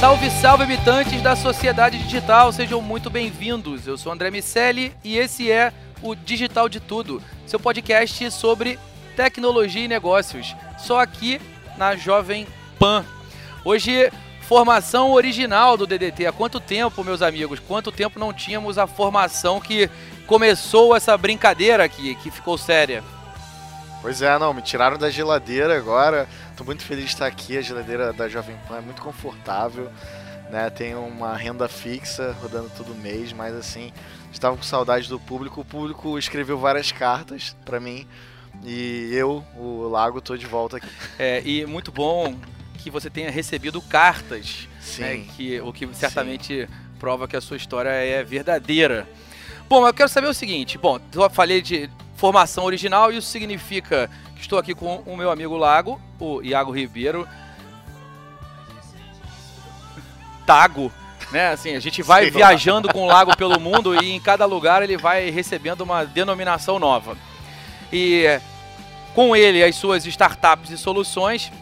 Salve, salve, habitantes da sociedade digital, sejam muito bem-vindos. Eu sou André Miceli e esse é o Digital de Tudo, seu podcast sobre tecnologia e negócios, só aqui na Jovem Pan. Hoje, formação original do DDT. Há quanto tempo, meus amigos? Quanto tempo não tínhamos a formação que começou essa brincadeira aqui, que ficou séria? Pois é, não, me tiraram da geladeira agora. Tô muito feliz de estar aqui. A geladeira da Jovem Pan é muito confortável, né? Tem uma renda fixa rodando todo mês, mas assim, estava com saudade do público. O público escreveu várias cartas para mim e eu, o Lago, tô de volta aqui. É, e muito bom que você tenha recebido cartas, Sim. né, que, o que certamente prova que a sua história é verdadeira. Bom, eu quero saber o seguinte. Bom, eu falei de formação original, isso significa que estou aqui com o meu amigo Lago, o Iago Ribeiro. Tago, né? Assim, a gente vai viajando com o Lago pelo mundo e em cada lugar ele vai recebendo uma denominação nova. E com ele as suas startups e soluções.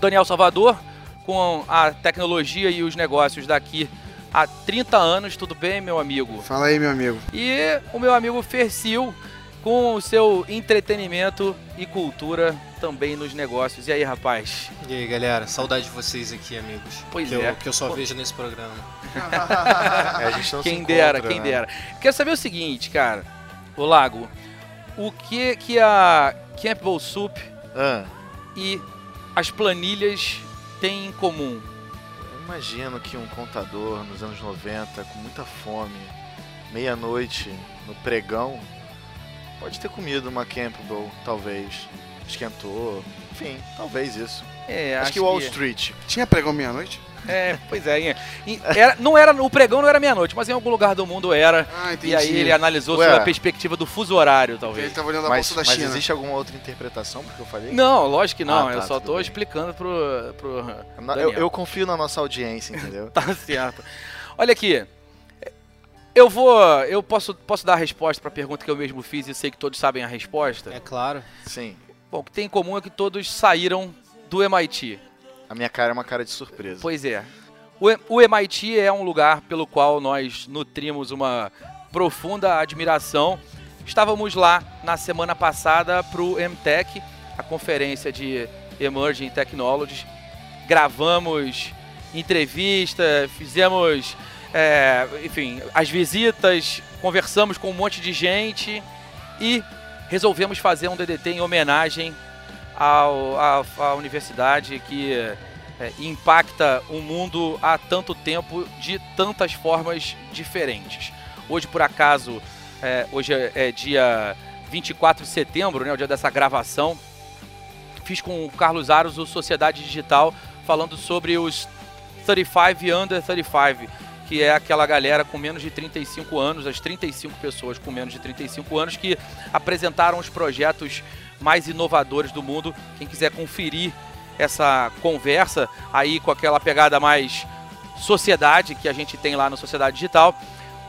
Daniel Salvador, com a tecnologia e os negócios daqui há 30 anos, tudo bem, meu amigo? Fala aí, meu amigo. E o meu amigo Fercil, com o seu entretenimento e cultura também nos negócios. E aí, rapaz? E aí, galera, saudade de vocês aqui, amigos. Pois que é. Eu, que eu só Pô. vejo nesse programa. É, a gente não se Quem encontra, dera, quem né? dera. Quero saber o seguinte, cara. O Lago, o que que a Campbell Soup Ah, e as planilhas têm em comum? eu imagino que um contador nos anos 90, com muita fome, meia-noite, no pregão, pode ter comido uma Campbell, talvez. Esquentou. Enfim, talvez isso. É, Acho, que Wall Street. Tinha pregão meia-noite? É, pois é. era, não era, o pregão não era meia-noite, mas em algum lugar do mundo era. Ah, entendi. E aí ele analisou Ué. sob a perspectiva do fuso horário, Ele talvez. tava olhando a Mas, bolsa da mas China. existe alguma outra interpretação porque eu falei? Não, lógico que não. Ah, tá, eu só bem. explicando pro. pro eu, eu confio na nossa audiência, entendeu? Tá certo. Olha aqui. Eu vou. Eu posso, posso dar a resposta pra pergunta que eu mesmo fiz e sei que todos sabem a resposta? É claro. Sim. Bom, o que tem em comum é que todos saíram do MIT. A minha cara é uma cara de surpresa. Pois é. O, o MIT é um lugar pelo qual nós nutrimos uma profunda admiração. Estávamos lá na semana passada para o MTech, a conferência de Emerging Technologies. Gravamos entrevista, fizemos, é, enfim, as visitas, conversamos com um monte de gente e resolvemos fazer um DDT em homenagem ao, à, à universidade que é, impacta o mundo há tanto tempo de tantas formas diferentes. Hoje, por acaso, é, hoje é, é dia 24 de setembro, né, o dia dessa gravação, fiz com o Carlos Aros o Sociedade Digital falando sobre os 35 e Under 35, que é aquela galera com menos de 35 anos, as 35 pessoas com menos de 35 anos que apresentaram os projetos mais inovadores do mundo. Quem quiser conferir essa conversa aí com aquela pegada mais sociedade que a gente tem lá no Sociedade Digital,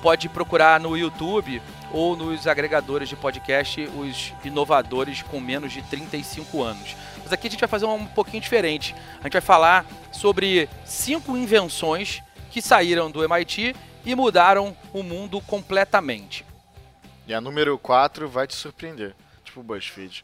pode procurar no YouTube ou nos agregadores de podcast, os inovadores com menos de 35 anos. Mas aqui a gente vai fazer um pouquinho diferente. A gente vai falar sobre cinco invenções que saíram do MIT e mudaram o mundo completamente. E a número 4 vai te surpreender. Tipo o BuzzFeed.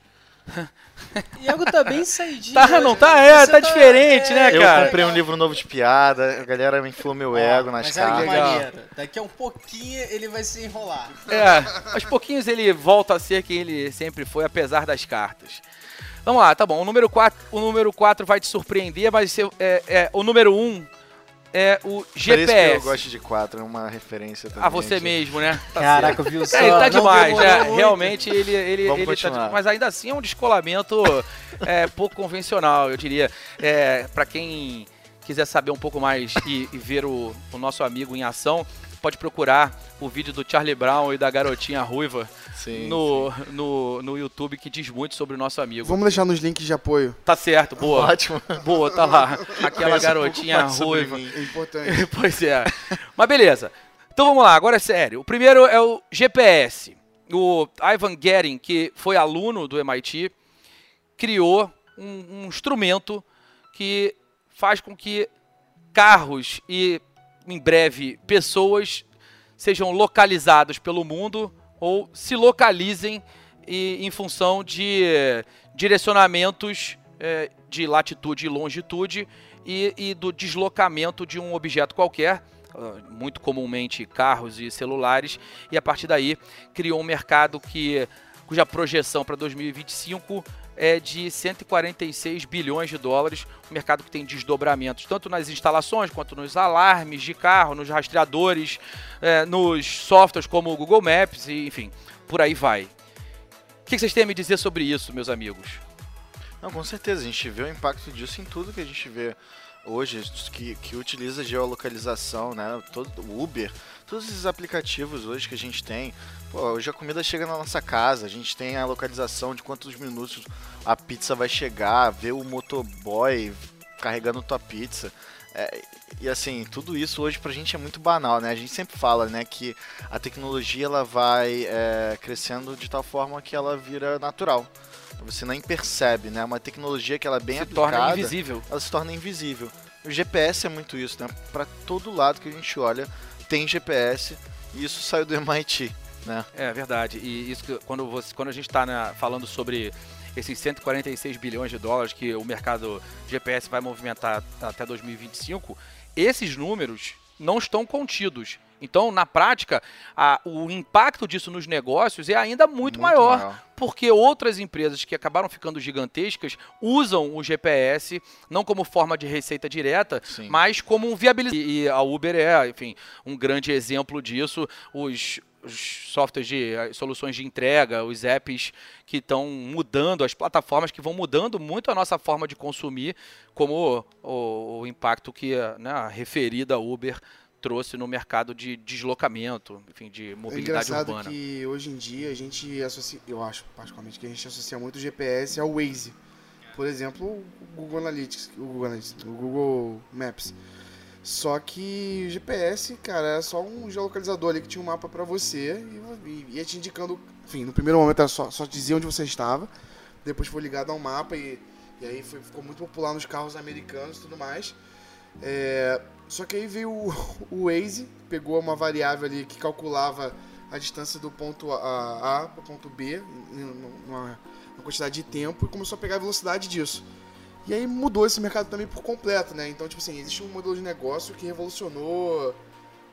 Iago tá bem saidinho. Tá, não tá? É, Você tá diferente, né, Eu cara? comprei um livro novo de piada, a galera me inflou meu ego nas Mas caras. Maneiro. Daqui a um pouquinho ele vai se enrolar. É, aos pouquinhos ele volta a ser quem ele sempre foi, apesar das cartas. Vamos lá, tá bom. O número 4, o número 4 vai te surpreender, mas é, é, o número 1 é o Por isso que GPS. eu gosto de 4, é uma referência também. A você de- mesmo, né? Tá Caraca, viu só? É, ele tá Não demais, é, muito. realmente ele, ele, Vamos ele tá continuar. mas ainda assim é um descolamento é, pouco convencional, eu diria. É, para quem quiser saber um pouco mais e, e ver o, o nosso amigo em ação, pode procurar o vídeo do Charlie Brown e da garotinha ruiva Sim, no, no, no YouTube que diz muito sobre o nosso amigo. Vamos deixar nos links de apoio. Tá certo, boa. Ótimo. Boa, tá lá. Aquela um garotinha sobre ruiva. É importante. pois é. Mas beleza. Então vamos lá, agora é sério. O primeiro é o GPS. O Ivan Guerin, que foi aluno do MIT, criou um, um instrumento que faz com que carros e, em breve, pessoas sejam localizados pelo mundo ou se localizem e- em função de eh, direcionamentos eh, de latitude e longitude e, e do deslocamento de um objeto qualquer, ah, muito comumente carros e celulares, e a partir daí criou um mercado que, cuja projeção para 2025 é de 146 bilhões de dólares, um mercado que tem desdobramentos tanto nas instalações quanto nos alarmes de carro, nos rastreadores, eh, nos softwares como o Google Maps, e, enfim, por aí vai. O que vocês têm a me dizer sobre isso, meus amigos? Não, com certeza, a gente vê o impacto disso em tudo que a gente vê hoje, que, que utiliza geolocalização, né? Todo, o Uber, todos esses aplicativos hoje que a gente tem. Pô, hoje a comida chega na nossa casa, a gente tem a localização de quantos minutos a pizza vai chegar, ver o motoboy carregando tua pizza. É, e assim, tudo isso hoje pra gente é muito banal, né? A gente sempre fala, né, que a tecnologia ela vai é, crescendo de tal forma que ela vira natural. Você nem percebe, né? Uma tecnologia que ela é bem Se aplicada, torna invisível. ela se torna invisível. O GPS é muito isso, né? Pra todo lado que a gente olha tem GPS e isso saiu do MIT, né? É verdade. E isso que quando, você, quando a gente está falando sobre esses 146 bilhões de dólares que o mercado GPS vai movimentar até 2025, esses números não estão contidos. Então, na prática, a- o impacto disso nos negócios é ainda muito, maior, porque outras empresas que acabaram ficando gigantescas usam o GPS não como forma de receita direta, Sim. mas como um viabilizador. E a Uber é, enfim, um grande exemplo disso. Os, os softwares de as soluções de entrega, os apps que estão mudando, as plataformas que vão mudando muito a nossa forma de consumir, como o, o impacto que né, a referida Uber trouxe no mercado de deslocamento, enfim, de É mobilidade engraçado urbana. que hoje em dia a gente associa, eu acho particularmente que a gente associa muito o GPS ao Waze. Por exemplo, o Google Analytics, o Google, Analytics, o Google Maps. Só que o GPS, cara, é só um geolocalizador ali que tinha um mapa pra você e, e ia te indicando. Enfim, no primeiro momento era só, só dizia onde você estava. Depois foi ligado a um mapa e, e aí foi- ficou muito popular nos carros americanos e tudo mais. É, só que aí veio o, o Waze, pegou uma variável ali que calculava a distância do ponto A, a para o ponto B, uma, quantidade de tempo, e começou a pegar a velocidade disso. E aí mudou esse mercado também por completo, né? Então, tipo assim, existe um modelo de negócio que revolucionou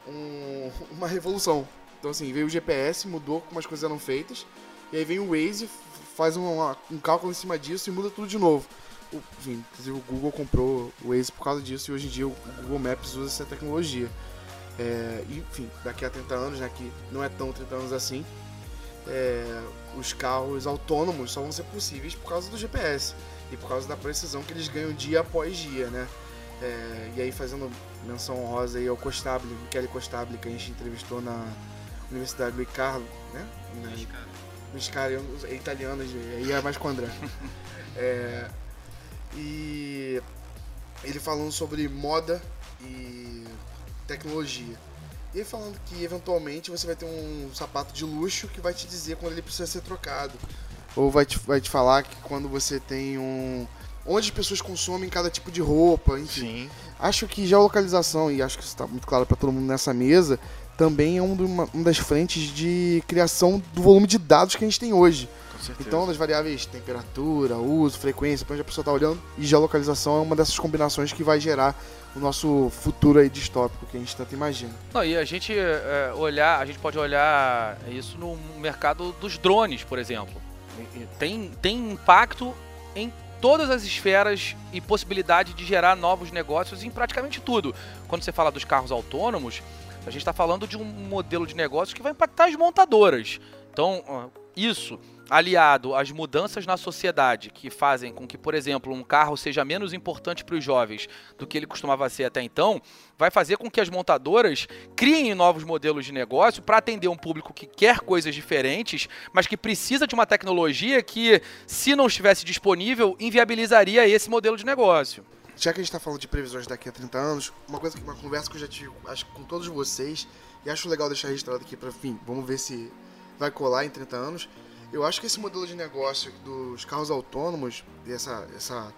um- uma revolução. Então, assim, veio o GPS, mudou como as coisas eram feitas, e aí vem o Waze, faz uma- um cálculo em cima disso e muda tudo de novo. O- Enfim, inclusive o Google comprou o Waze por causa disso e hoje em dia o Google Maps usa essa tecnologia. É, enfim, daqui a 30 anos, né, que não é tão 30 anos assim, é, os carros autônomos só vão ser possíveis por causa do GPS e por causa da precisão que eles ganham dia após dia, né? É, e aí fazendo menção honrosa aí ao Costabile, Kelly Costabile, que a gente entrevistou na Universidade do Carlo, né? Luiz Carlos é italiano, aí é mais com o André. É, e ele falando sobre moda e tecnologia. E falando que eventualmente você vai ter um sapato de luxo que vai te dizer quando ele precisa ser trocado. Ou vai te, vai te falar que quando você tem um. Onde as pessoas consomem cada tipo de roupa, enfim. Sim. Acho que geolocalização, e acho que isso está muito claro para todo mundo nessa mesa, também é um uma, uma das frentes de criação do volume de dados que a gente tem hoje. Certeza. Então, das variáveis temperatura, uso, frequência, para onde a pessoa está olhando, e geolocalização é uma dessas combinações que vai gerar o nosso futuro aí distópico que a gente tanto imagina. Não, e a gente é, olhar, a gente pode olhar isso no mercado dos drones, por exemplo. Tem, tem impacto em todas as esferas e possibilidade de gerar novos negócios em praticamente tudo. Quando você fala dos carros autônomos, a gente está falando de um modelo de negócio que vai impactar as montadoras. Então, isso aliado às mudanças na sociedade que fazem com que, por exemplo, um carro seja menos importante para os jovens do que ele costumava ser até então, vai fazer com que as montadoras criem novos modelos de negócio para atender um público que quer coisas diferentes, mas que precisa de uma tecnologia que, se não estivesse disponível, inviabilizaria esse modelo de negócio. Já que a gente está falando de previsões daqui a 30 anos, uma coisa uma conversa que eu já tive acho, com todos vocês, e acho legal deixar registrado aqui para fim, vamos ver se vai colar em 30 anos. Eu acho que esse modelo de negócio dos carros autônomos, e essa, essa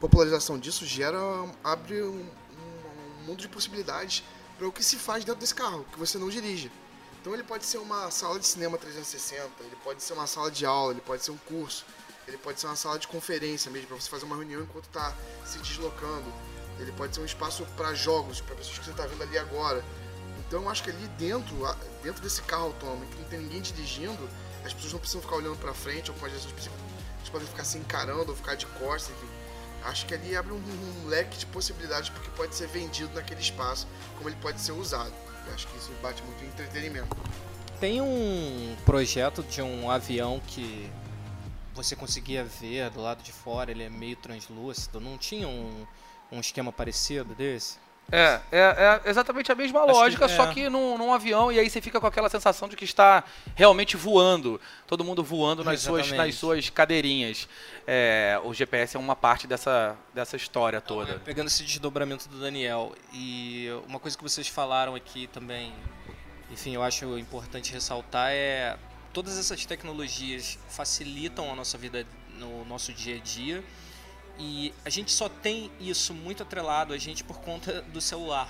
popularização disso, gera, abre um, um- mundo de possibilidades para o que se faz dentro desse carro, que você não dirige. Então ele pode ser uma sala de cinema 360, ele pode ser uma sala de aula, ele pode ser um curso, ele pode ser uma sala de conferência mesmo, para você fazer uma reunião enquanto está se deslocando. Ele pode ser um espaço para jogos, para pessoas que você está vendo ali agora. Então eu acho que ali dentro, dentro desse carro autônomo, que não tem ninguém dirigindo, as pessoas não precisam ficar olhando para frente, ou pode, vezes, eles podem ficar se encarando ou ficar de costas, enfim. Acho que ali abre um, um leque de possibilidades porque pode ser vendido naquele espaço, como ele pode ser usado. Eu acho que isso bate muito em entretenimento. Tem um projeto de um avião que você conseguia ver do lado de fora, ele é meio translúcido. Não tinha um, um esquema parecido desse? É, é, é exatamente a mesma Acho que lógica, só é. que num, num avião, e aí você fica com aquela sensação de que está realmente voando. Todo mundo voando nas, suas, nas suas cadeirinhas. É, o GPS é uma parte dessa, dessa história toda. Pegando esse desdobramento do Daniel, e uma coisa que vocês falaram aqui também, enfim, eu acho importante ressaltar é todas essas tecnologias facilitam a nossa vida no nosso dia a dia e a gente só tem isso muito atrelado a gente por conta do celular,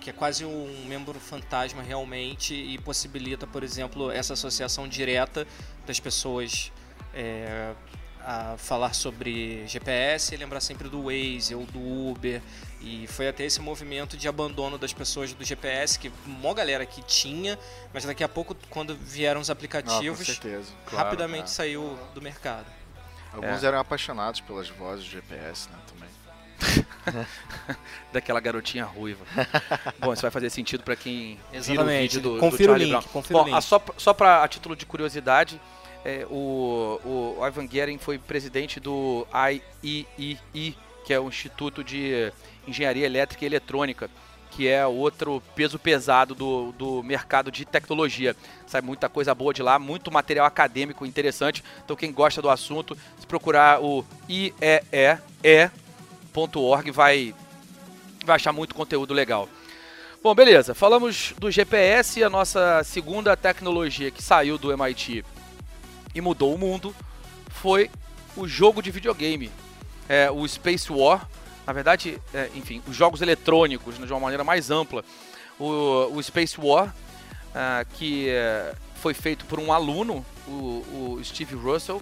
que é quase um membro fantasma realmente e possibilita, por exemplo, essa associação direta das pessoas é, a falar sobre GPS e lembrar sempre do Waze ou do Uber. E foi até esse movimento de abandono das pessoas do GPS, que uma galera que tinha, mas daqui a pouco, quando vieram os Ah, aplicativos, certeza. rapidamente É. saiu do mercado. Alguns É. eram apaixonados pelas vozes do GPS, né, também. Daquela garotinha ruiva. Bom, isso vai fazer sentido para quem vira o Exatamente. vídeo do, Confira do o Charlie link, Brown. confira o Bom, link. a só, só para a título de curiosidade, é, o, o Ivan Guerin foi presidente do IEEE, que é o Instituto de Engenharia Elétrica e Eletrônica, que é outro peso pesado do, do mercado de tecnologia. Sai muita coisa boa de lá, muito material acadêmico interessante. Então quem gosta do assunto, se procurar o IEEE.org vai, vai achar muito conteúdo legal. Bom, beleza. Falamos do GPS, a nossa segunda tecnologia que saiu do MIT e mudou o mundo foi o jogo de videogame, é, o Space War. Na verdade, é, enfim, os jogos eletrônicos né, de uma maneira mais ampla. O, o Space War, ah, que é, foi feito por um aluno, o, o Steve Russell,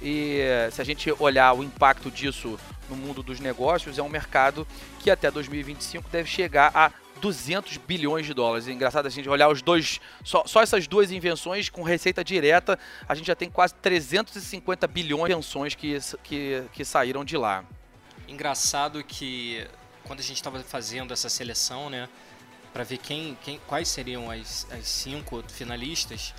e eh, se a gente olhar o impacto disso no mundo dos negócios, é um mercado que até 2025 deve chegar a 200 bilhões de dólares. É engraçado a gente olhar os dois, só, só essas duas invenções com receita direta, a gente já tem quase 350 bilhões de invenções que, que, que saíram de lá. Engraçado que quando a gente estava fazendo essa seleção, né, para ver quem, quem, quais seriam as, as cinco finalistas,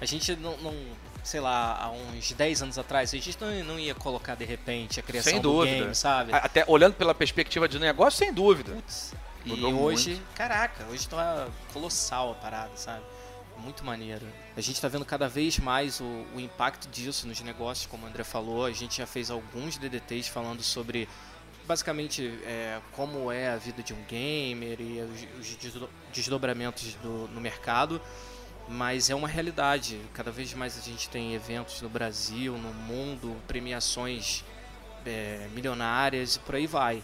a gente não, não, sei lá, há uns 10 anos atrás, a gente não, não ia colocar de repente a criação Sem do dúvida. game, sabe? Até olhando pela perspectiva de negócio, sem dúvida. Putz. E hoje, caraca, hoje tá colossal a parada, sabe? Muito maneiro. A gente tá vendo cada vez mais o, o impacto disso nos negócios, como o André falou. A gente já fez alguns DDTs falando sobre basicamente é, como é a vida de um gamer e os, os desdo- desdobramentos do, no mercado, mas é uma realidade. Cada vez mais a gente tem eventos no Brasil, no mundo, premiações é, milionárias e por aí vai.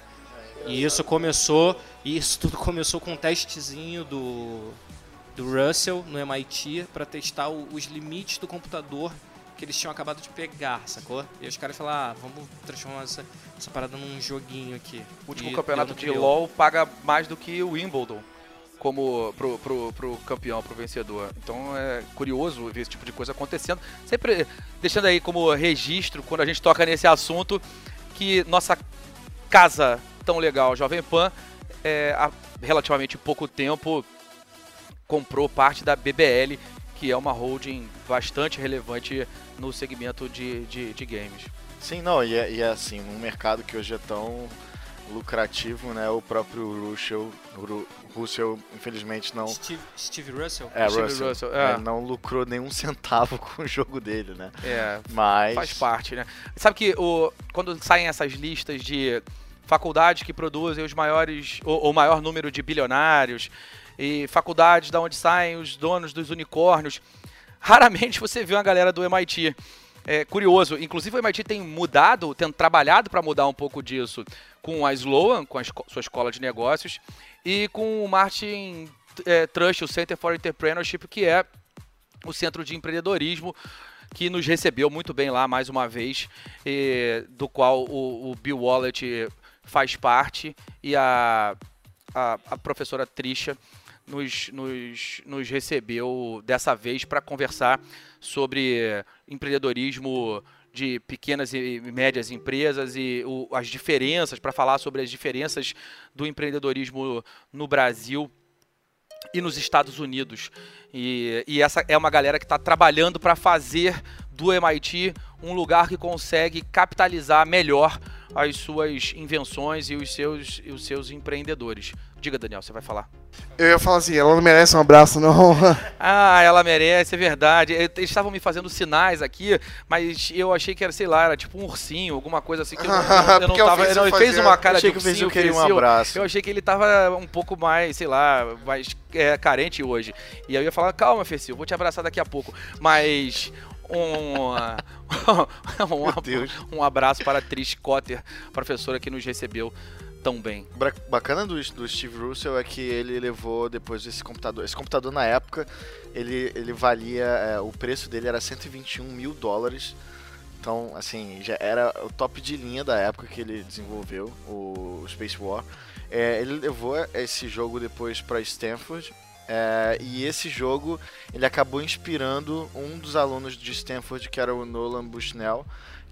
E isso começou, isso tudo começou com um testezinho do, do Russell no MIT para testar os limites do computador que eles tinham acabado de pegar, sacou? E os caras falaram, ah, vamos transformar essa, essa parada num joguinho aqui. O último E campeonato de. LoL paga mais do que o Wimbledon como pro, pro, pro campeão, pro vencedor. Então é curioso ver esse tipo de coisa acontecendo. Sempre deixando aí como registro, quando a gente toca nesse assunto, que nossa casa tão legal, Jovem Pan, é, há relativamente pouco tempo comprou parte da BBL, que é uma holding bastante relevante no segmento de, de, de games. Sim, não, e é, e é assim, num mercado que hoje é tão lucrativo, né? O próprio Russell, Ru- Russell infelizmente não. Steve, Steve Russell? É, Steve Russell, Russell, é. né, não lucrou nenhum centavo com o jogo dele, né? É, Mas. Faz parte, né? Sabe que o, quando saem essas listas de faculdades que produzem os maiores, o, o maior número de bilionários e faculdades da onde saem os donos dos unicórnios, raramente você vê uma galera do MIT. É curioso, inclusive o MIT tem mudado, tem trabalhado para mudar um pouco disso com a Sloan, com a esco- sua escola de negócios, e com o Martin é, Trust, o Center for Entrepreneurship, que é o centro de empreendedorismo que nos recebeu muito bem lá mais uma vez, eh, do qual o, o Bill Wallet faz parte e a, a, a professora Trisha nos, nos, nos recebeu dessa vez para conversar sobre empreendedorismo de pequenas e médias empresas e o- as diferenças, para falar sobre as diferenças do empreendedorismo no Brasil e nos Estados Unidos. E, e essa é uma galera que está trabalhando para fazer do MIT um lugar que consegue capitalizar melhor as suas invenções e os seus, e os seus empreendedores. Diga, Daniel, você vai falar. Eu ia falar assim, ela não merece um abraço, não. Ah, ela merece, é verdade. Eles estavam me fazendo sinais aqui, mas eu achei que era, sei lá, era tipo um ursinho, alguma coisa assim que eu não, eu não, Porque eu tava. não, ele fez uma cara achei de que o Vizinho ursinho, queria um abraço. Eu achei que ele tava um pouco mais, sei lá, mais é, carente hoje. E aí eu ia falar, calma, Fercil, vou te abraçar daqui a pouco. Mas um, um, Deus. um abraço para a Trish Cotter, professora que nos recebeu tão bem. Bacana do, do Steve Russell é que ele levou depois esse computador. Esse computador na época ele, ele valia. é, o preço dele era 121 mil dólares. Então, assim, já era o top de linha da época que ele desenvolveu, o Space War. É, ele levou esse jogo depois para Stanford. É, e esse jogo ele acabou inspirando um dos alunos de Stanford, que era o Nolan Bushnell,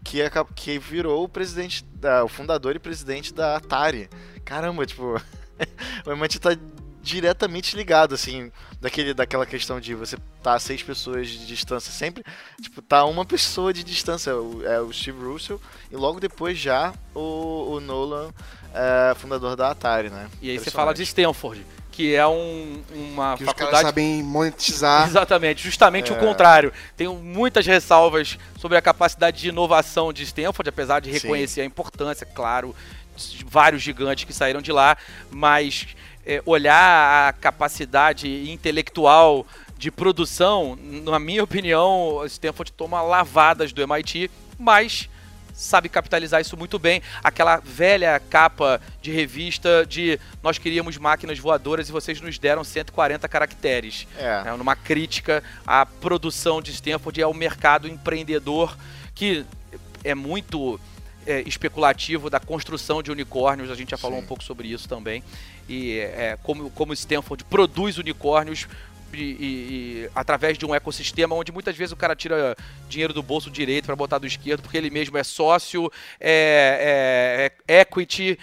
que, que virou o presidente, da, o fundador e presidente da Atari. Caramba, tipo, o MIT tá diretamente ligado, assim, daquele, daquela questão de você tá a seis pessoas de distância sempre, tipo, tá uma pessoa de distância, o, é o Steve Russell, e logo depois já o, o Nolan, é, fundador da Atari, né? E aí você fala de Stanford, que é um- uma Que os caras faculdade sabem monetizar. Exatamente, justamente o contrário. Tenho muitas ressalvas sobre a capacidade de inovação de Stanford, apesar de Sim. reconhecer a importância, claro, de vários gigantes que saíram de lá, mas é, olhar a capacidade intelectual de produção, na minha opinião, Stanford toma lavadas do MIT, mas sabe capitalizar isso muito bem. Aquela velha capa de revista de nós queríamos máquinas voadoras e vocês nos deram 140 caracteres. É, É numa crítica à produção de Stanford e ao mercado empreendedor que é muito é, especulativo da construção de unicórnios. A gente já falou Sim. um pouco sobre isso também. E é, como, como Stanford produz unicórnios e, e- através de um ecossistema onde muitas vezes o cara tira dinheiro do bolso direito para botar do esquerdo porque ele mesmo é sócio, é, é- é equity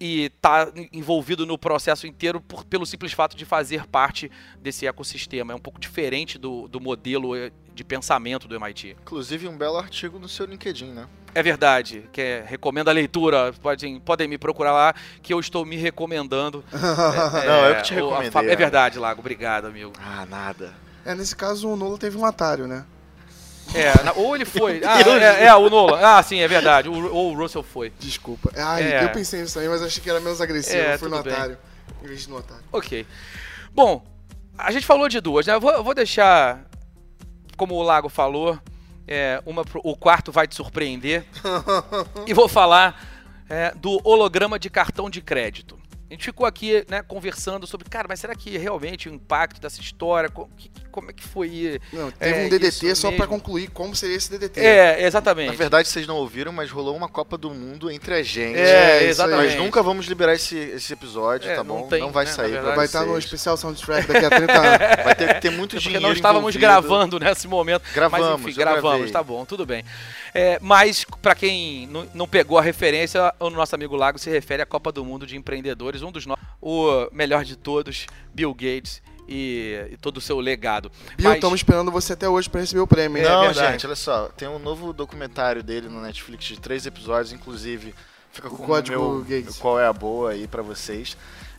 e tá envolvido no processo inteiro por- pelo simples fato de fazer parte desse ecossistema. É um pouco diferente do, do modelo eh, de pensamento do MIT. inclusive um belo artigo no seu LinkedIn, né? É verdade, que é, recomendo a leitura, podem, podem me procurar lá, que eu estou me recomendando. É, Não, eu que te o- a recomendei, fa- É né? verdade, Lago, obrigado, amigo. Ah, nada. É, nesse caso o Nolo teve um Atari, né? É, na- ou ele foi. Ah, é, é, o Nolan. Ah, sim, é verdade. O- ou o Russell foi. Desculpa. Ai, É. eu pensei nisso também, mas achei que era menos agressivo. É, eu fui no bem. otário. Em vez de no otário. Ok. Bom, a gente falou de duas, né? Eu vou, eu vou deixar, como o Lago falou, é, uma o quarto vai te surpreender. e vou falar é, do holograma de cartão de crédito. A gente ficou aqui, né, conversando sobre, cara, mas será que realmente o impacto dessa história, co- que- como é que foi? Não, teve É, um DDT só pra mesmo. concluir como seria esse DDT. É, exatamente. Na verdade, vocês não ouviram, mas rolou uma Copa do Mundo entre a gente. É, aí. exatamente. Nós nunca vamos liberar esse, esse episódio, É, tá não bom? tem, não vai né, sair verdade. Vai estar no especial soundtrack daqui a 30 anos. Vai ter que ter muito Porque dinheiro não estávamos envolvido. gravando nesse momento. Gravamos, mas enfim, gravamos, gravei. tá bom, tudo bem. É, mas, pra quem não, não pegou a referência, o nosso amigo Lago se refere à Copa do Mundo de Empreendedores, um dos nossos, o melhor de todos, Bill Gates e, e todo o seu legado. Bill, Mas- estamos esperando você até hoje pra receber o prêmio. hein? É Não, verdade. gente, olha só. Tem um novo documentário dele no Netflix de três episódios, inclusive. Fica com o código meu, Gates. qual é a boa aí pra vocês.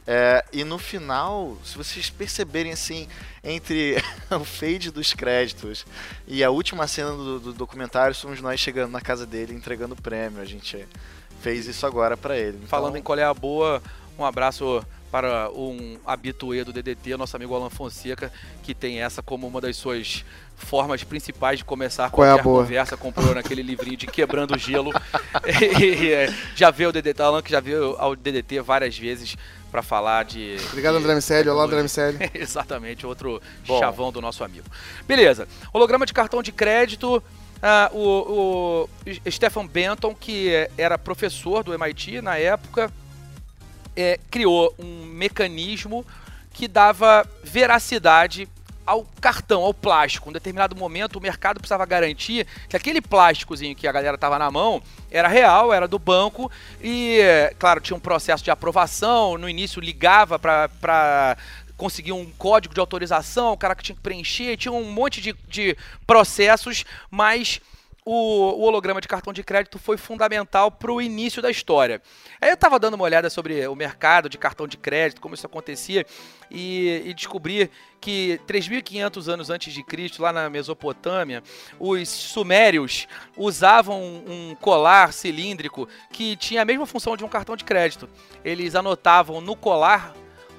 É, e no final, se vocês perceberem assim, entre o fade dos créditos e a última cena do, do documentário, somos nós chegando na casa dele entregando o prêmio. A gente fez isso agora pra ele. Então, Falando em qual é a boa, um abraço para um habituê do DDT, nosso amigo Alan Fonseca, que tem essa como uma das suas formas principais de começar Qual é a qualquer boa? conversa. Comprou naquele livrinho de Quebrando o Gelo. E, é, já veio o DDT, Alan que já veio ao DDT várias vezes para falar de... Obrigado, André Miceli. Olá, André. Miceli. Exatamente, outro Bom. chavão do nosso amigo. Beleza, holograma de cartão de crédito. ah, o, o Stephen Benton, que era professor do MIT na época, é, criou um mecanismo que dava veracidade ao cartão, ao plástico. Em determinado momento, o mercado precisava garantir que aquele plásticozinho que a galera tava na mão era real, era do banco e, claro, tinha um processo de aprovação. No início, ligava para conseguir um código de autorização, o cara que tinha que preencher, tinha um monte de, de processos, mas o, holograma de cartão de crédito foi fundamental para o início da história. Aí eu estava dando uma olhada sobre o mercado de cartão de crédito, como isso acontecia, e, e descobri que 3.500 anos antes de Cristo, lá na Mesopotâmia, os sumérios usavam um colar cilíndrico que tinha a mesma função de um cartão de crédito. Eles anotavam no colar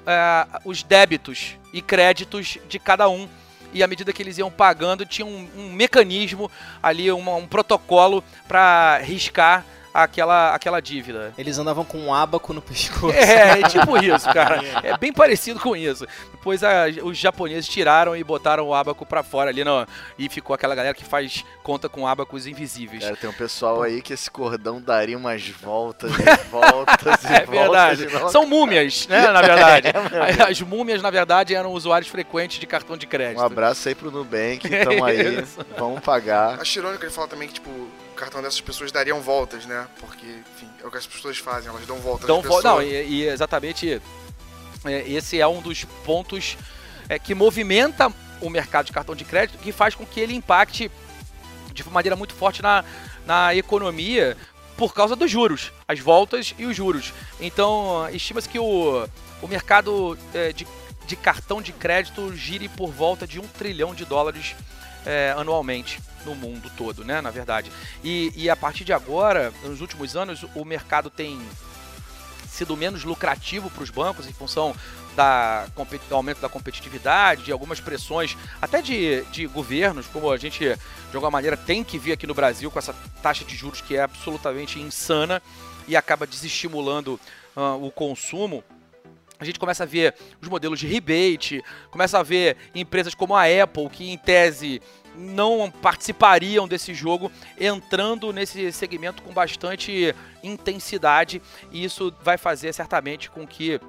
ah, os débitos e créditos de cada um. E à medida que eles iam pagando, tinha um, um mecanismo ali, um protocolo para riscar aquela, aquela dívida. Eles andavam com um abaco no pescoço. É, é tipo isso, cara. É bem parecido com isso. Depois a- os japoneses tiraram e botaram o abaco pra fora ali no, e ficou aquela galera que faz conta com abacos invisíveis. Cara, tem um pessoal aí que esse cordão daria umas voltas e voltas e É voltas. verdade. não São múmias, né, na verdade. É, As múmias, na verdade, eram usuários frequentes de cartão de crédito. Um abraço aí pro Nubank, tamo aí, vamos pagar. Acho irônico ele falar também que, tipo, cartão dessas pessoas dariam voltas, né? Porque, enfim, é o que as pessoas fazem, elas dão voltas Então, às vo- pessoas. não, e, e exatamente é, esse é um dos pontos é, que movimenta o mercado de cartão de crédito, que faz com que ele impacte de maneira muito forte na, na economia por causa dos juros, as voltas e os juros. Então, estima-se que o, o mercado é, de, de cartão de crédito gire por volta de um trilhão de dólares é, anualmente no mundo todo, né? Na verdade. E, e a partir de agora, nos últimos anos, o mercado tem sido menos lucrativo para os bancos em função da, do aumento da competitividade, de algumas pressões, até de, de governos, como a gente, de alguma maneira, tem que vir aqui no Brasil com essa taxa de juros que é absolutamente insana e acaba desestimulando ah, o consumo. A gente começa a ver os modelos de rebate, começa a ver empresas como a Apple, que em tese não participariam desse jogo, entrando nesse segmento com bastante intensidade, e isso vai fazer certamente com que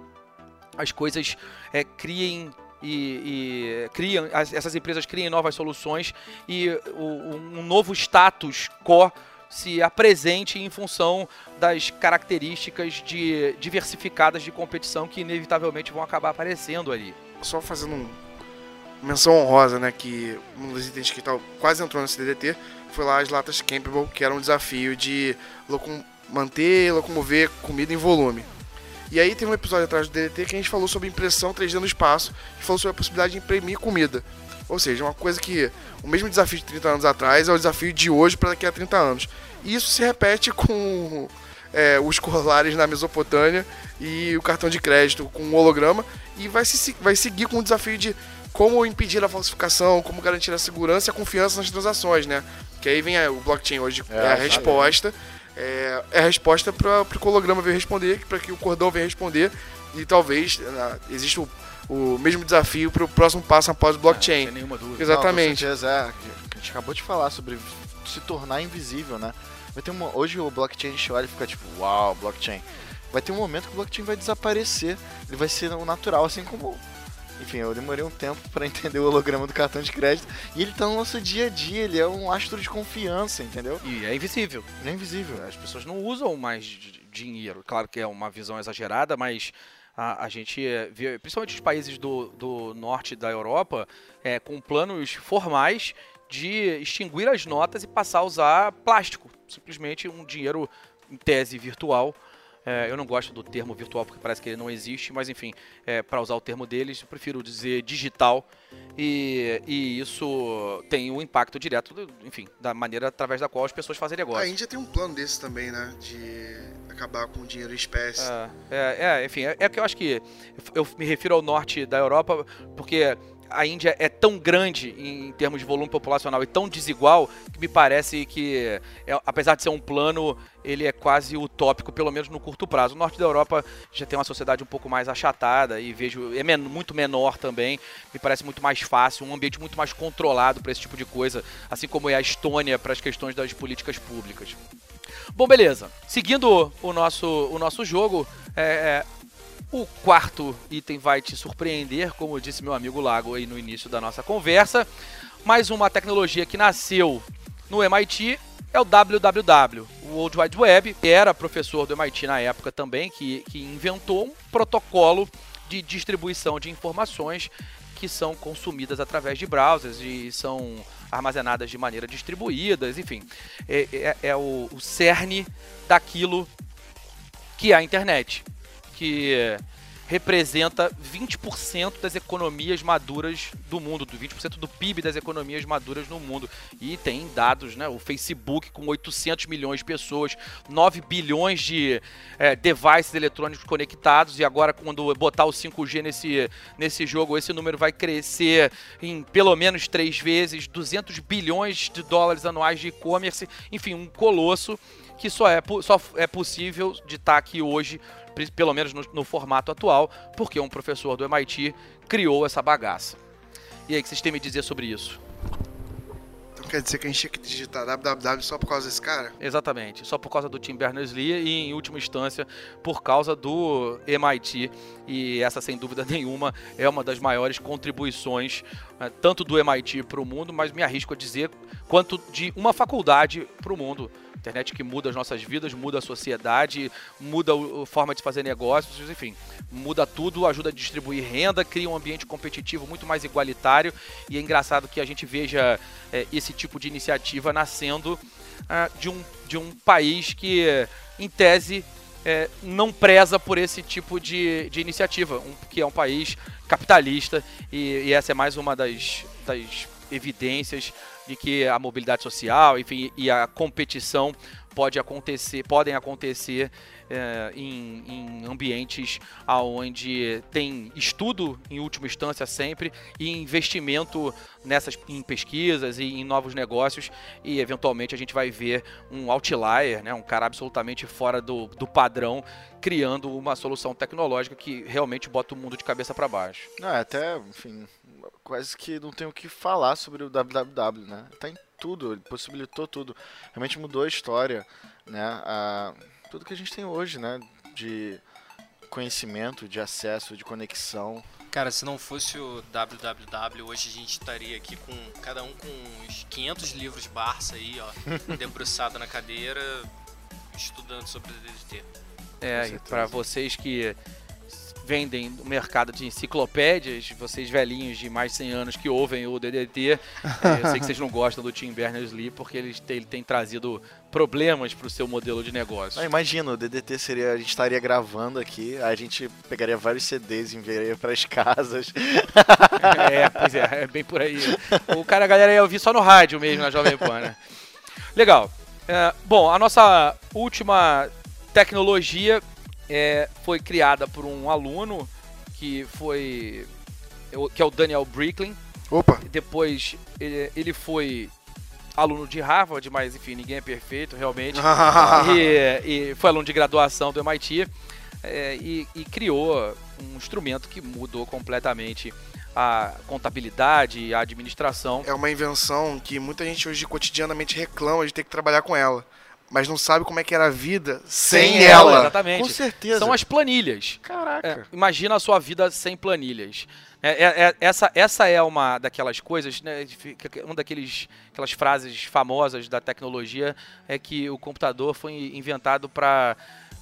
as coisas eh, criem e, e criam, as- essas empresas criem novas soluções e um novo status quo se apresente em função das características de diversificadas de competição que inevitavelmente vão acabar aparecendo ali. Só fazendo um menção honrosa, né, que um dos itens que tal, quase entrou nesse DDT foi lá as latas Campbell, que era um desafio de manter, locomover comida em volume. E aí tem um episódio atrás do DDT que a gente falou sobre impressão 3D no espaço e falou sobre a possibilidade de imprimir comida. Ou seja, uma coisa que o mesmo desafio de 30 anos atrás é o desafio de hoje para daqui a 30 anos. E isso se repete com é, os colares na Mesopotâmia e o cartão de crédito com um holograma e vai, se, vai seguir com o desafio de como impedir a falsificação, como garantir a segurança e a confiança nas transações, né? Que aí vem a, o blockchain hoje, é, é a resposta. É, é a resposta para o holograma vir responder, para que o cordão venha responder e talvez uh, exista o, o, mesmo desafio para o próximo passo após o blockchain. É, sem nenhuma dúvida. Exatamente. Não, certeza, é, a gente acabou de falar sobre se tornar invisível, né? Vai ter uma, hoje o blockchain a gente olha e fica tipo, uau, blockchain. Vai ter um momento que o blockchain vai desaparecer, ele vai ser o natural, assim como enfim, eu demorei um tempo para entender o holograma do cartão de crédito. E ele tá no nosso dia a dia, ele é um astro de confiança, entendeu? E é invisível. É invisível. As pessoas não usam mais dinheiro. Claro que é uma visão exagerada, mas a, a gente vê, principalmente os países do, do norte da Europa, é, com planos formais de extinguir as notas e passar a usar plástico. Simplesmente um dinheiro, em tese, virtual é, eu não gosto do termo virtual porque parece que ele não existe, mas enfim, é, para usar o termo deles, eu prefiro dizer digital. E, e isso tem um impacto direto, enfim, da maneira através da qual as pessoas fazem negócio. A Índia tem um plano desse também, né? De acabar com o dinheiro em espécie. É, é, é enfim, é, é que eu acho que eu me refiro ao norte da Europa porque a Índia é tão grande em termos de volume populacional e tão desigual que me parece que, é, apesar de ser um plano, ele é quase utópico, pelo menos no curto prazo. O norte da Europa já tem uma sociedade um pouco mais achatada e vejo é men muito menor também. Me parece muito mais fácil, um ambiente muito mais controlado para esse tipo de coisa, assim como é a Estônia para as questões das políticas públicas. Bom, beleza. Seguindo o nosso, o nosso jogo, é, é o quarto item vai te surpreender, como disse meu amigo Lago aí no início da nossa conversa. Mais uma tecnologia que nasceu no MIT é o WWW, o World Wide Web. Era professor do MIT na época também, que, que inventou um protocolo de distribuição de informações que são consumidas através de browsers e são armazenadas de maneira distribuídas, enfim, é, é, é o, o cerne daquilo que é a internet que representa 20% das economias maduras do mundo, 20% do PIB das economias maduras no mundo. E tem dados, né? O Facebook com 800 milhões de pessoas, 9 bilhões de é, devices eletrônicos conectados, e agora quando botar o 5G nesse, nesse jogo, esse número vai crescer em pelo menos três vezes, 200 bilhões de dólares anuais de e-commerce, enfim, um colosso que só é, só é possível de estar aqui hoje pelo menos no, no formato atual, porque um professor do MIT criou essa bagaça. E aí, o que vocês têm a me dizer sobre isso? Então quer dizer que a gente tinha que digitar www só por causa desse cara? Exatamente, só por causa do Tim Berners-Lee e, em última instância, por causa do MIT. E essa, sem dúvida nenhuma, é uma das maiores contribuições, né, tanto do MIT para o mundo, mas me arrisco a dizer, quanto de uma faculdade para o mundo internet que muda as nossas vidas, muda a sociedade, muda a forma de fazer negócios, enfim, muda tudo, ajuda a distribuir renda, cria um ambiente competitivo muito mais igualitário. E é engraçado que a gente veja é, esse tipo de iniciativa nascendo ah, de, um, de um país que, em tese, é, não preza por esse tipo de, de iniciativa, um, que é um país capitalista. E, e essa é mais uma das, das evidências de que a mobilidade social, enfim, e a competição pode acontecer, podem acontecer é, em, em, ambientes onde tem estudo em última instância sempre e investimento nessas em pesquisas e em novos negócios e eventualmente a gente vai ver um outlier, né, um cara absolutamente fora do, do padrão criando uma solução tecnológica que realmente bota o mundo de cabeça para baixo. É até, enfim, quase que não tenho o que falar sobre o www, né? Tá em tudo, ele possibilitou tudo. Realmente mudou a história, né? A, tudo que a gente tem hoje, né? De conhecimento, de acesso, de conexão. Cara, se não fosse o www, hoje a gente estaria aqui com cada um com uns 500 livros Barça aí, ó, debruçado na cadeira, estudando sobre o DDT. É, e para vocês que vendem no mercado de enciclopédias, vocês velhinhos de mais de 100 anos que ouvem o DDT, é, eu sei que vocês não gostam do Tim Berners-Lee porque ele tem, ele tem trazido problemas para o seu modelo de negócio. Não, imagina, o DDT seria. A gente estaria gravando aqui, a gente pegaria vários CDs e enviaria pras casas. É, pois é, é bem por aí. O cara, a galera ia ouvir só no rádio mesmo, na Jovem Pan, né? Legal. É, bom, a nossa última tecnologia é, foi criada por um aluno que foi. que é o Daniel Bricklin. Opa, Depois ele, ele foi aluno de Harvard, mas enfim, ninguém é perfeito, realmente. e, e foi aluno de graduação do MIT é, e, e criou um instrumento que mudou completamente a contabilidade e a administração. é uma invenção que muita gente hoje cotidianamente reclama de ter que trabalhar com ela. Mas não sabe como é que era a vida sem, ela. Exatamente. Com certeza. São as planilhas. Caraca. É, imagina a sua vida sem planilhas. É, é, é, essa, essa é uma daquelas coisas, né, uma daqueles aquelas frases famosas da tecnologia é que o computador foi inventado para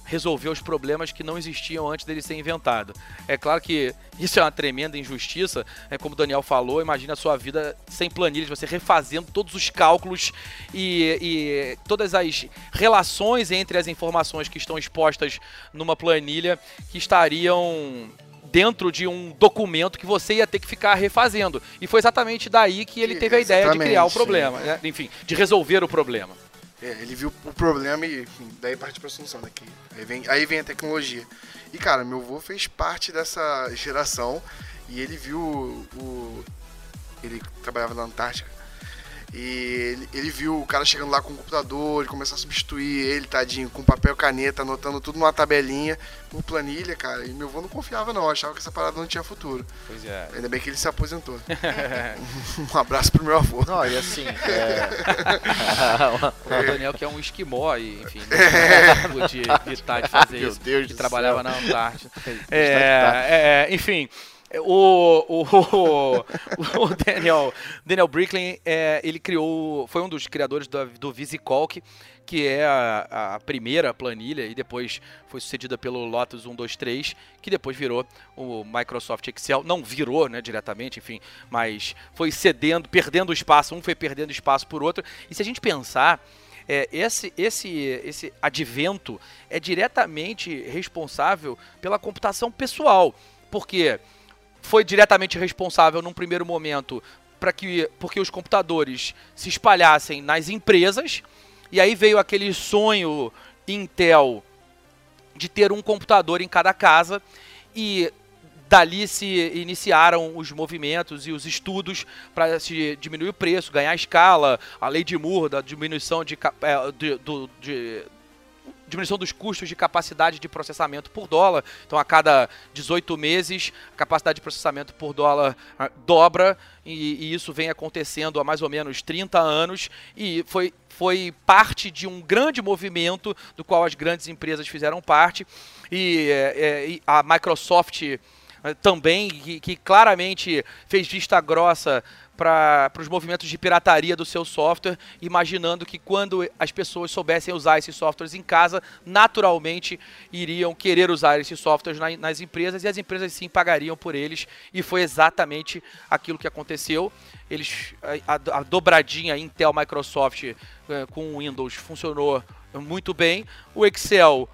resolver os problemas que não existiam antes dele ser inventado. É claro que isso é uma tremenda injustiça, é como o Daniel falou, imagina a sua vida sem planilhas, você refazendo todos os cálculos e, e todas as relações entre as informações que estão expostas numa planilha que estariam dentro de um documento que você ia ter que ficar refazendo. E foi exatamente daí que ele teve a ideia de criar o problema, né? enfim, de resolver o problema. É, ele viu o problema e enfim, daí parte pra solução daqui. Aí vem, aí vem a tecnologia. E cara, meu avô fez parte dessa geração e ele viu o. Ele trabalhava na Antártica. E ele, ele viu o cara chegando lá com o computador, ele começar a substituir ele, tadinho, com papel e caneta, anotando tudo numa tabelinha, por planilha, cara. E meu avô não confiava não, achava que essa parada não tinha futuro. Pois é. Ainda bem que ele se aposentou. um abraço pro meu avô. Não, e assim, é... O Daniel que é um esquimó e, enfim, não pude evitar de fazer Meu isso. Deus que do trabalhava céu. na Antártida. Está- É, é, enfim, o, o, o, Daniel, Daniel Bricklin, é, ele criou, foi um dos criadores do, do VisiCalc, que é a, a primeira planilha e depois foi sucedida pelo Lotus 123, que depois virou o Microsoft Excel. Não virou, né, diretamente, enfim, mas foi cedendo, perdendo espaço, um foi perdendo espaço por outro. E se a gente pensar, é, esse, esse, esse advento é diretamente responsável pela computação pessoal, porque foi diretamente responsável num primeiro momento para que porque os computadores se espalhassem nas empresas e aí veio aquele sonho Intel de ter um computador em cada casa e dali se iniciaram os movimentos e os estudos para se diminuir o preço, ganhar escala, a lei de Moore da diminuição de, é, de- do- de- diminuição dos custos de capacidade de processamento por dólar. Então, a cada 18 meses, a capacidade de processamento por dólar ah, dobra, e, e isso vem acontecendo há mais ou menos 30 anos, e foi, foi parte de um grande movimento do qual as grandes empresas fizeram parte, e, é, e a Microsoft eh, também, que, que claramente fez vista grossa para os movimentos de pirataria do seu software, imaginando que quando as pessoas soubessem usar esses softwares em casa, naturalmente iriam querer usar esses softwares na- nas empresas e as empresas sim pagariam por eles. E foi exatamente aquilo que aconteceu. Eles a, a- dobradinha Intel Microsoft eh, com o Windows funcionou muito bem. O Excel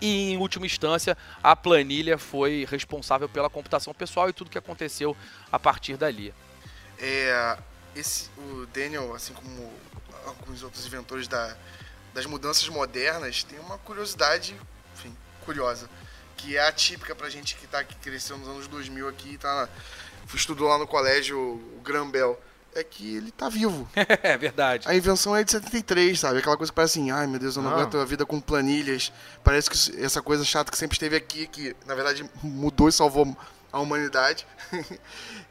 e, em última instância, a planilha foi responsável pela computação pessoal e tudo que aconteceu a partir dali. É, esse, o Daniel, assim como alguns outros inventores da, das mudanças modernas, tem uma curiosidade, enfim, curiosa, que é atípica pra gente que tá aqui, cresceu nos anos 2000 aqui, tá, estudou lá no colégio o Graham Bell, é que ele tá vivo. é verdade. A invenção é de 73, sabe? Aquela coisa que parece assim, ai meu Deus, eu não Ah. aguento a vida com planilhas. Parece que essa coisa chata que sempre esteve aqui, que na verdade mudou e salvou a humanidade.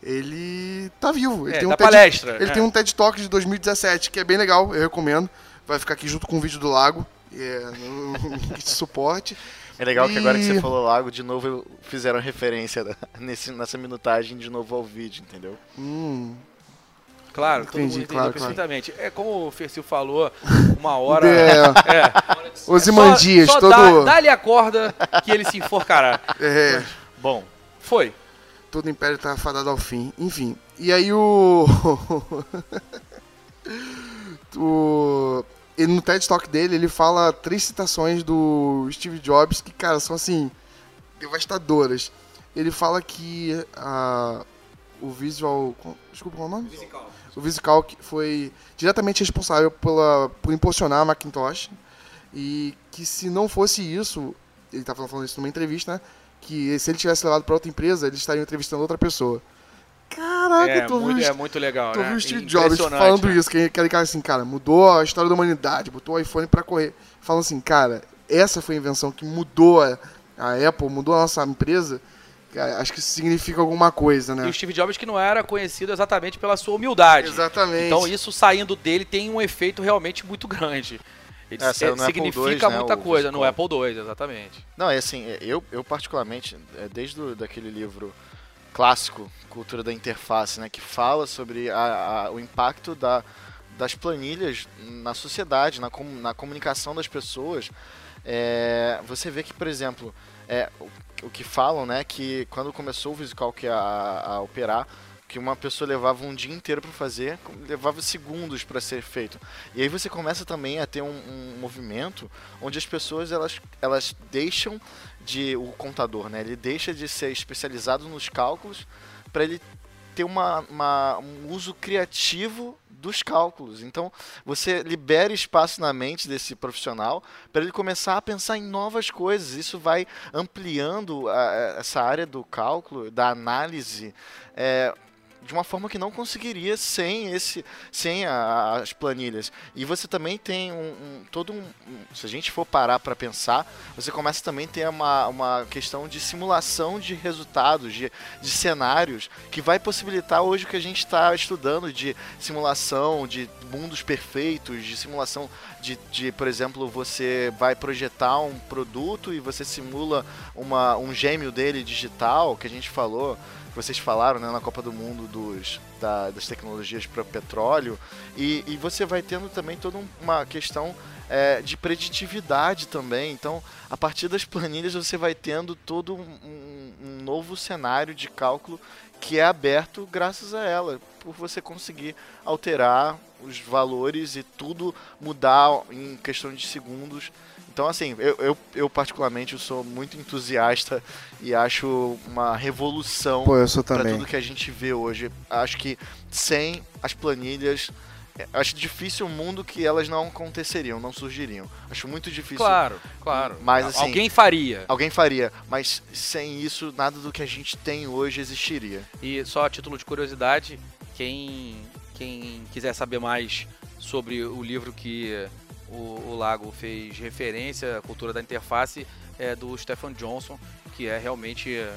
ele tá vivo. Ele É, tem um TED, palestra, Ele é. tem um TED Talk de 2017, que é bem legal, eu recomendo. Vai ficar aqui junto com o vídeo do lago. É, no kit de suporte. É legal que agora que E- você falou lago, de novo fizeram referência nesse, nessa minutagem de novo ao vídeo, entendeu? Hum, Claro, todo Entendi, mundo entendeu claro, claro. perfeitamente. É como o Fercil falou, uma hora. É, É. Ozymandias, só, só todo, dá, dá-lhe a corda que ele se enforcará. é, Bom, foi. todo império tá fadado ao fim. Enfim, e aí o... o... Ele, no TED Talk dele, ele fala três citações do Steve Jobs que, cara, são assim, devastadoras. Ele fala que a, o Visual... Desculpa, qual é o nome? O Visual que foi diretamente responsável pela, por impulsionar a Macintosh e que se não fosse isso, ele estava falando isso numa entrevista, né? Que se ele tivesse levado para outra empresa, eles estariam entrevistando outra pessoa. Caraca, É tu muito, viu, é muito legal, tu né? viu o Steve Jobs falando né? isso, que aquele cara assim, cara, mudou a história da humanidade, botou o iPhone para correr. Falando assim, cara, essa foi a invenção que mudou a, a Apple, mudou a nossa empresa. Cara, acho que isso significa alguma coisa, né? E o Steve Jobs que não era conhecido exatamente pela sua humildade. Exatamente. Então isso saindo dele tem um efeito realmente muito grande. Ele É, é, significa II, né, muita o coisa no. Apple II, exatamente. Não, é assim, eu, eu particularmente, é, desde o, daquele livro clássico, Cultura da Interface, né, que fala sobre a- a- o impacto da, das planilhas na sociedade, na, com- na comunicação das pessoas, é, você vê que, por exemplo, é, o, o que falam, né, que quando começou o VisualCalc a, a operar, que uma pessoa levava um dia inteiro para fazer, levava segundos para ser feito. E aí você começa também a ter um, um movimento onde as pessoas elas, elas deixam de o contador, né? Ele deixa de ser especializado nos cálculos para ele ter uma, uma- um uso criativo dos cálculos. Então, você libera espaço na mente desse profissional para ele começar a pensar em novas coisas. Isso vai ampliando a- essa área do cálculo, da análise, é, de uma forma que não conseguiria sem esse, sem a- as planilhas. E você também tem um, um- todo um, um- se a gente for parar para pensar, você começa também a ter uma, uma questão de simulação de resultados, de, de cenários, que vai possibilitar hoje o que a gente está estudando de simulação, de mundos perfeitos, de simulação de, de, por exemplo, você vai projetar um produto e você simula uma, um gêmeo dele digital, que a gente falou, vocês falaram né, na Copa do Mundo dos, da- das tecnologias para petróleo, e, e você vai tendo também toda um- uma questão é, de preditividade também. Então, a partir das planilhas, você vai tendo todo um- um novo cenário de cálculo que é aberto graças a ela, por você conseguir alterar os valores e tudo mudar em questão de segundos. Então, assim, eu, eu, eu particularmente eu sou muito entusiasta e acho uma revolução para tudo que a gente vê hoje. Acho que sem as planilhas, é, acho difícil um mundo que elas não aconteceriam, não surgiriam. Acho muito difícil. Claro, claro. Mas, assim, Alguém faria. Alguém faria, mas sem isso, nada do que a gente tem hoje existiria. E só a título de curiosidade, quem, quem quiser saber mais sobre o livro que o, o Lago fez referência, a cultura da interface, é do Stephen Johnson, que é realmente é,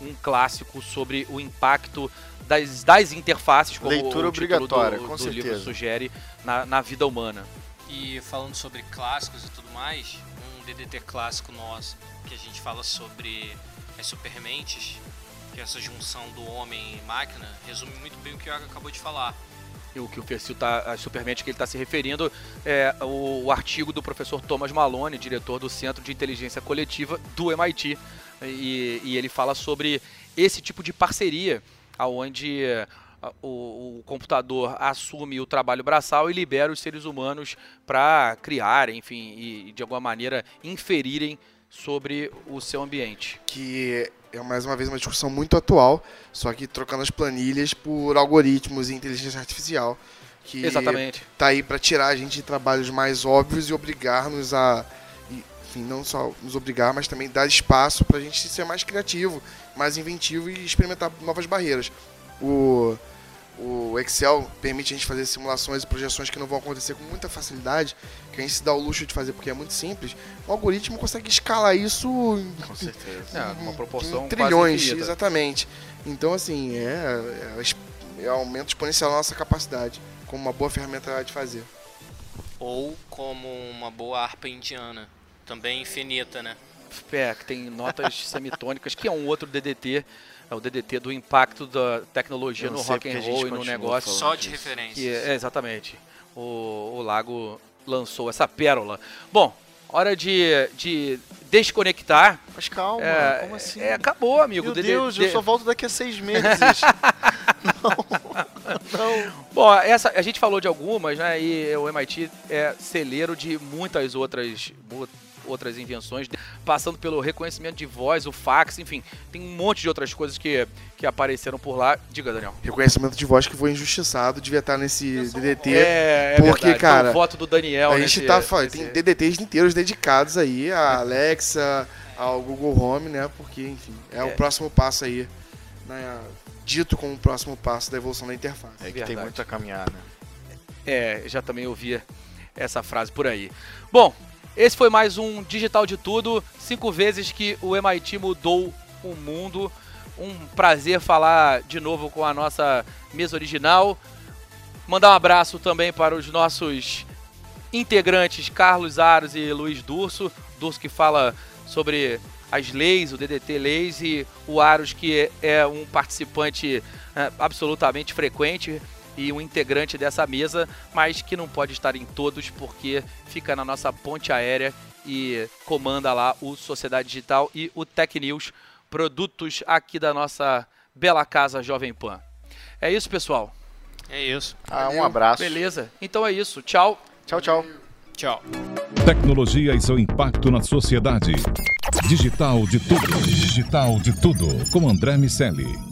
um, um clássico sobre o impacto das, das interfaces, como Leitura o título obrigatória, do, com do livro certeza. sugere, na, na vida humana. E falando sobre clássicos e tudo mais, um DDT clássico nosso que a gente fala sobre as supermentes, que é essa junção do homem e máquina, resume muito bem o que o Iago acabou de falar. O que o Fercil tá, Supermente que ele está se referindo é o, o artigo do professor Thomas Malone, diretor do Centro de Inteligência Coletiva do MIT. E, e ele fala sobre esse tipo de parceria, onde o, o computador assume o trabalho braçal e libera os seres humanos para criar, enfim, e de alguma maneira inferirem sobre o seu ambiente. que é mais uma vez uma discussão muito atual, só que trocando as planilhas por algoritmos e inteligência artificial, que Exatamente. tá aí para tirar a gente de trabalhos mais óbvios e obrigar-nos a, enfim, não só nos obrigar, mas também dar espaço para a gente ser mais criativo, mais inventivo e experimentar novas barreiras. O o Excel permite a gente fazer simulações e projeções que não vão acontecer com muita facilidade, que a gente se dá o luxo de fazer porque é muito simples. O algoritmo consegue escalar isso em Com certeza. É, uma proporção em trilhões, exatamente. Então, assim, é, é, é aumento exponencial da nossa capacidade, como uma boa ferramenta de fazer. Ou como uma boa harpa indiana, também infinita, né? É, que tem notas semitônicas, que é um outro DDT, é o DDT do impacto da tecnologia não no rock and roll e no negócio. Só de referência. Que é, exatamente. O, o Lago lançou essa pérola. Bom, hora de, de desconectar. Mas calma, É, como assim? é, acabou, amigo. Meu DD Deus, eu só volto daqui a seis meses. Bom, essa, a gente falou de algumas, né? E o MIT é celeiro de muitas outras, outras invenções, passando pelo reconhecimento de voz, o fax, enfim, tem um monte de outras coisas que, que apareceram por lá. Diga, Daniel. Reconhecimento de voz que foi injustiçado, devia estar nesse DDT. É, é porque, verdade, cara, foi o voto do Daniel. a gente nesse- tá fa- nesse- tem DDTs inteiros dedicados aí à Alexa, ao Google Home, né? Porque, enfim, é, É. o próximo passo aí, né? Dito como o próximo passo da evolução da interface. É que Verdade. tem muito a caminhar, né? É, já também ouvia essa frase por aí. Bom, esse foi mais um Digital de Tudo. Cinco vezes que o MIT mudou o mundo. Um prazer falar de novo com a nossa mesa original. Mandar um abraço também para os nossos integrantes Carlos Aros e Luiz Durso. Durso que fala sobre as leis, o DDT Leis, e o Aros que é um participante eh, absolutamente frequente e um integrante dessa mesa, mas que não pode estar em todos porque fica na nossa ponte aérea e comanda lá o Sociedade Digital e o Tech News, produtos aqui da nossa bela casa Jovem Pan. É isso, pessoal. É isso. Ah, um abraço. Beleza? Então é isso. Tchau. Tchau, tchau. Tchau. Tecnologia e seu impacto na sociedade. Digital de tudo. Digital de tudo. Com André Miceli.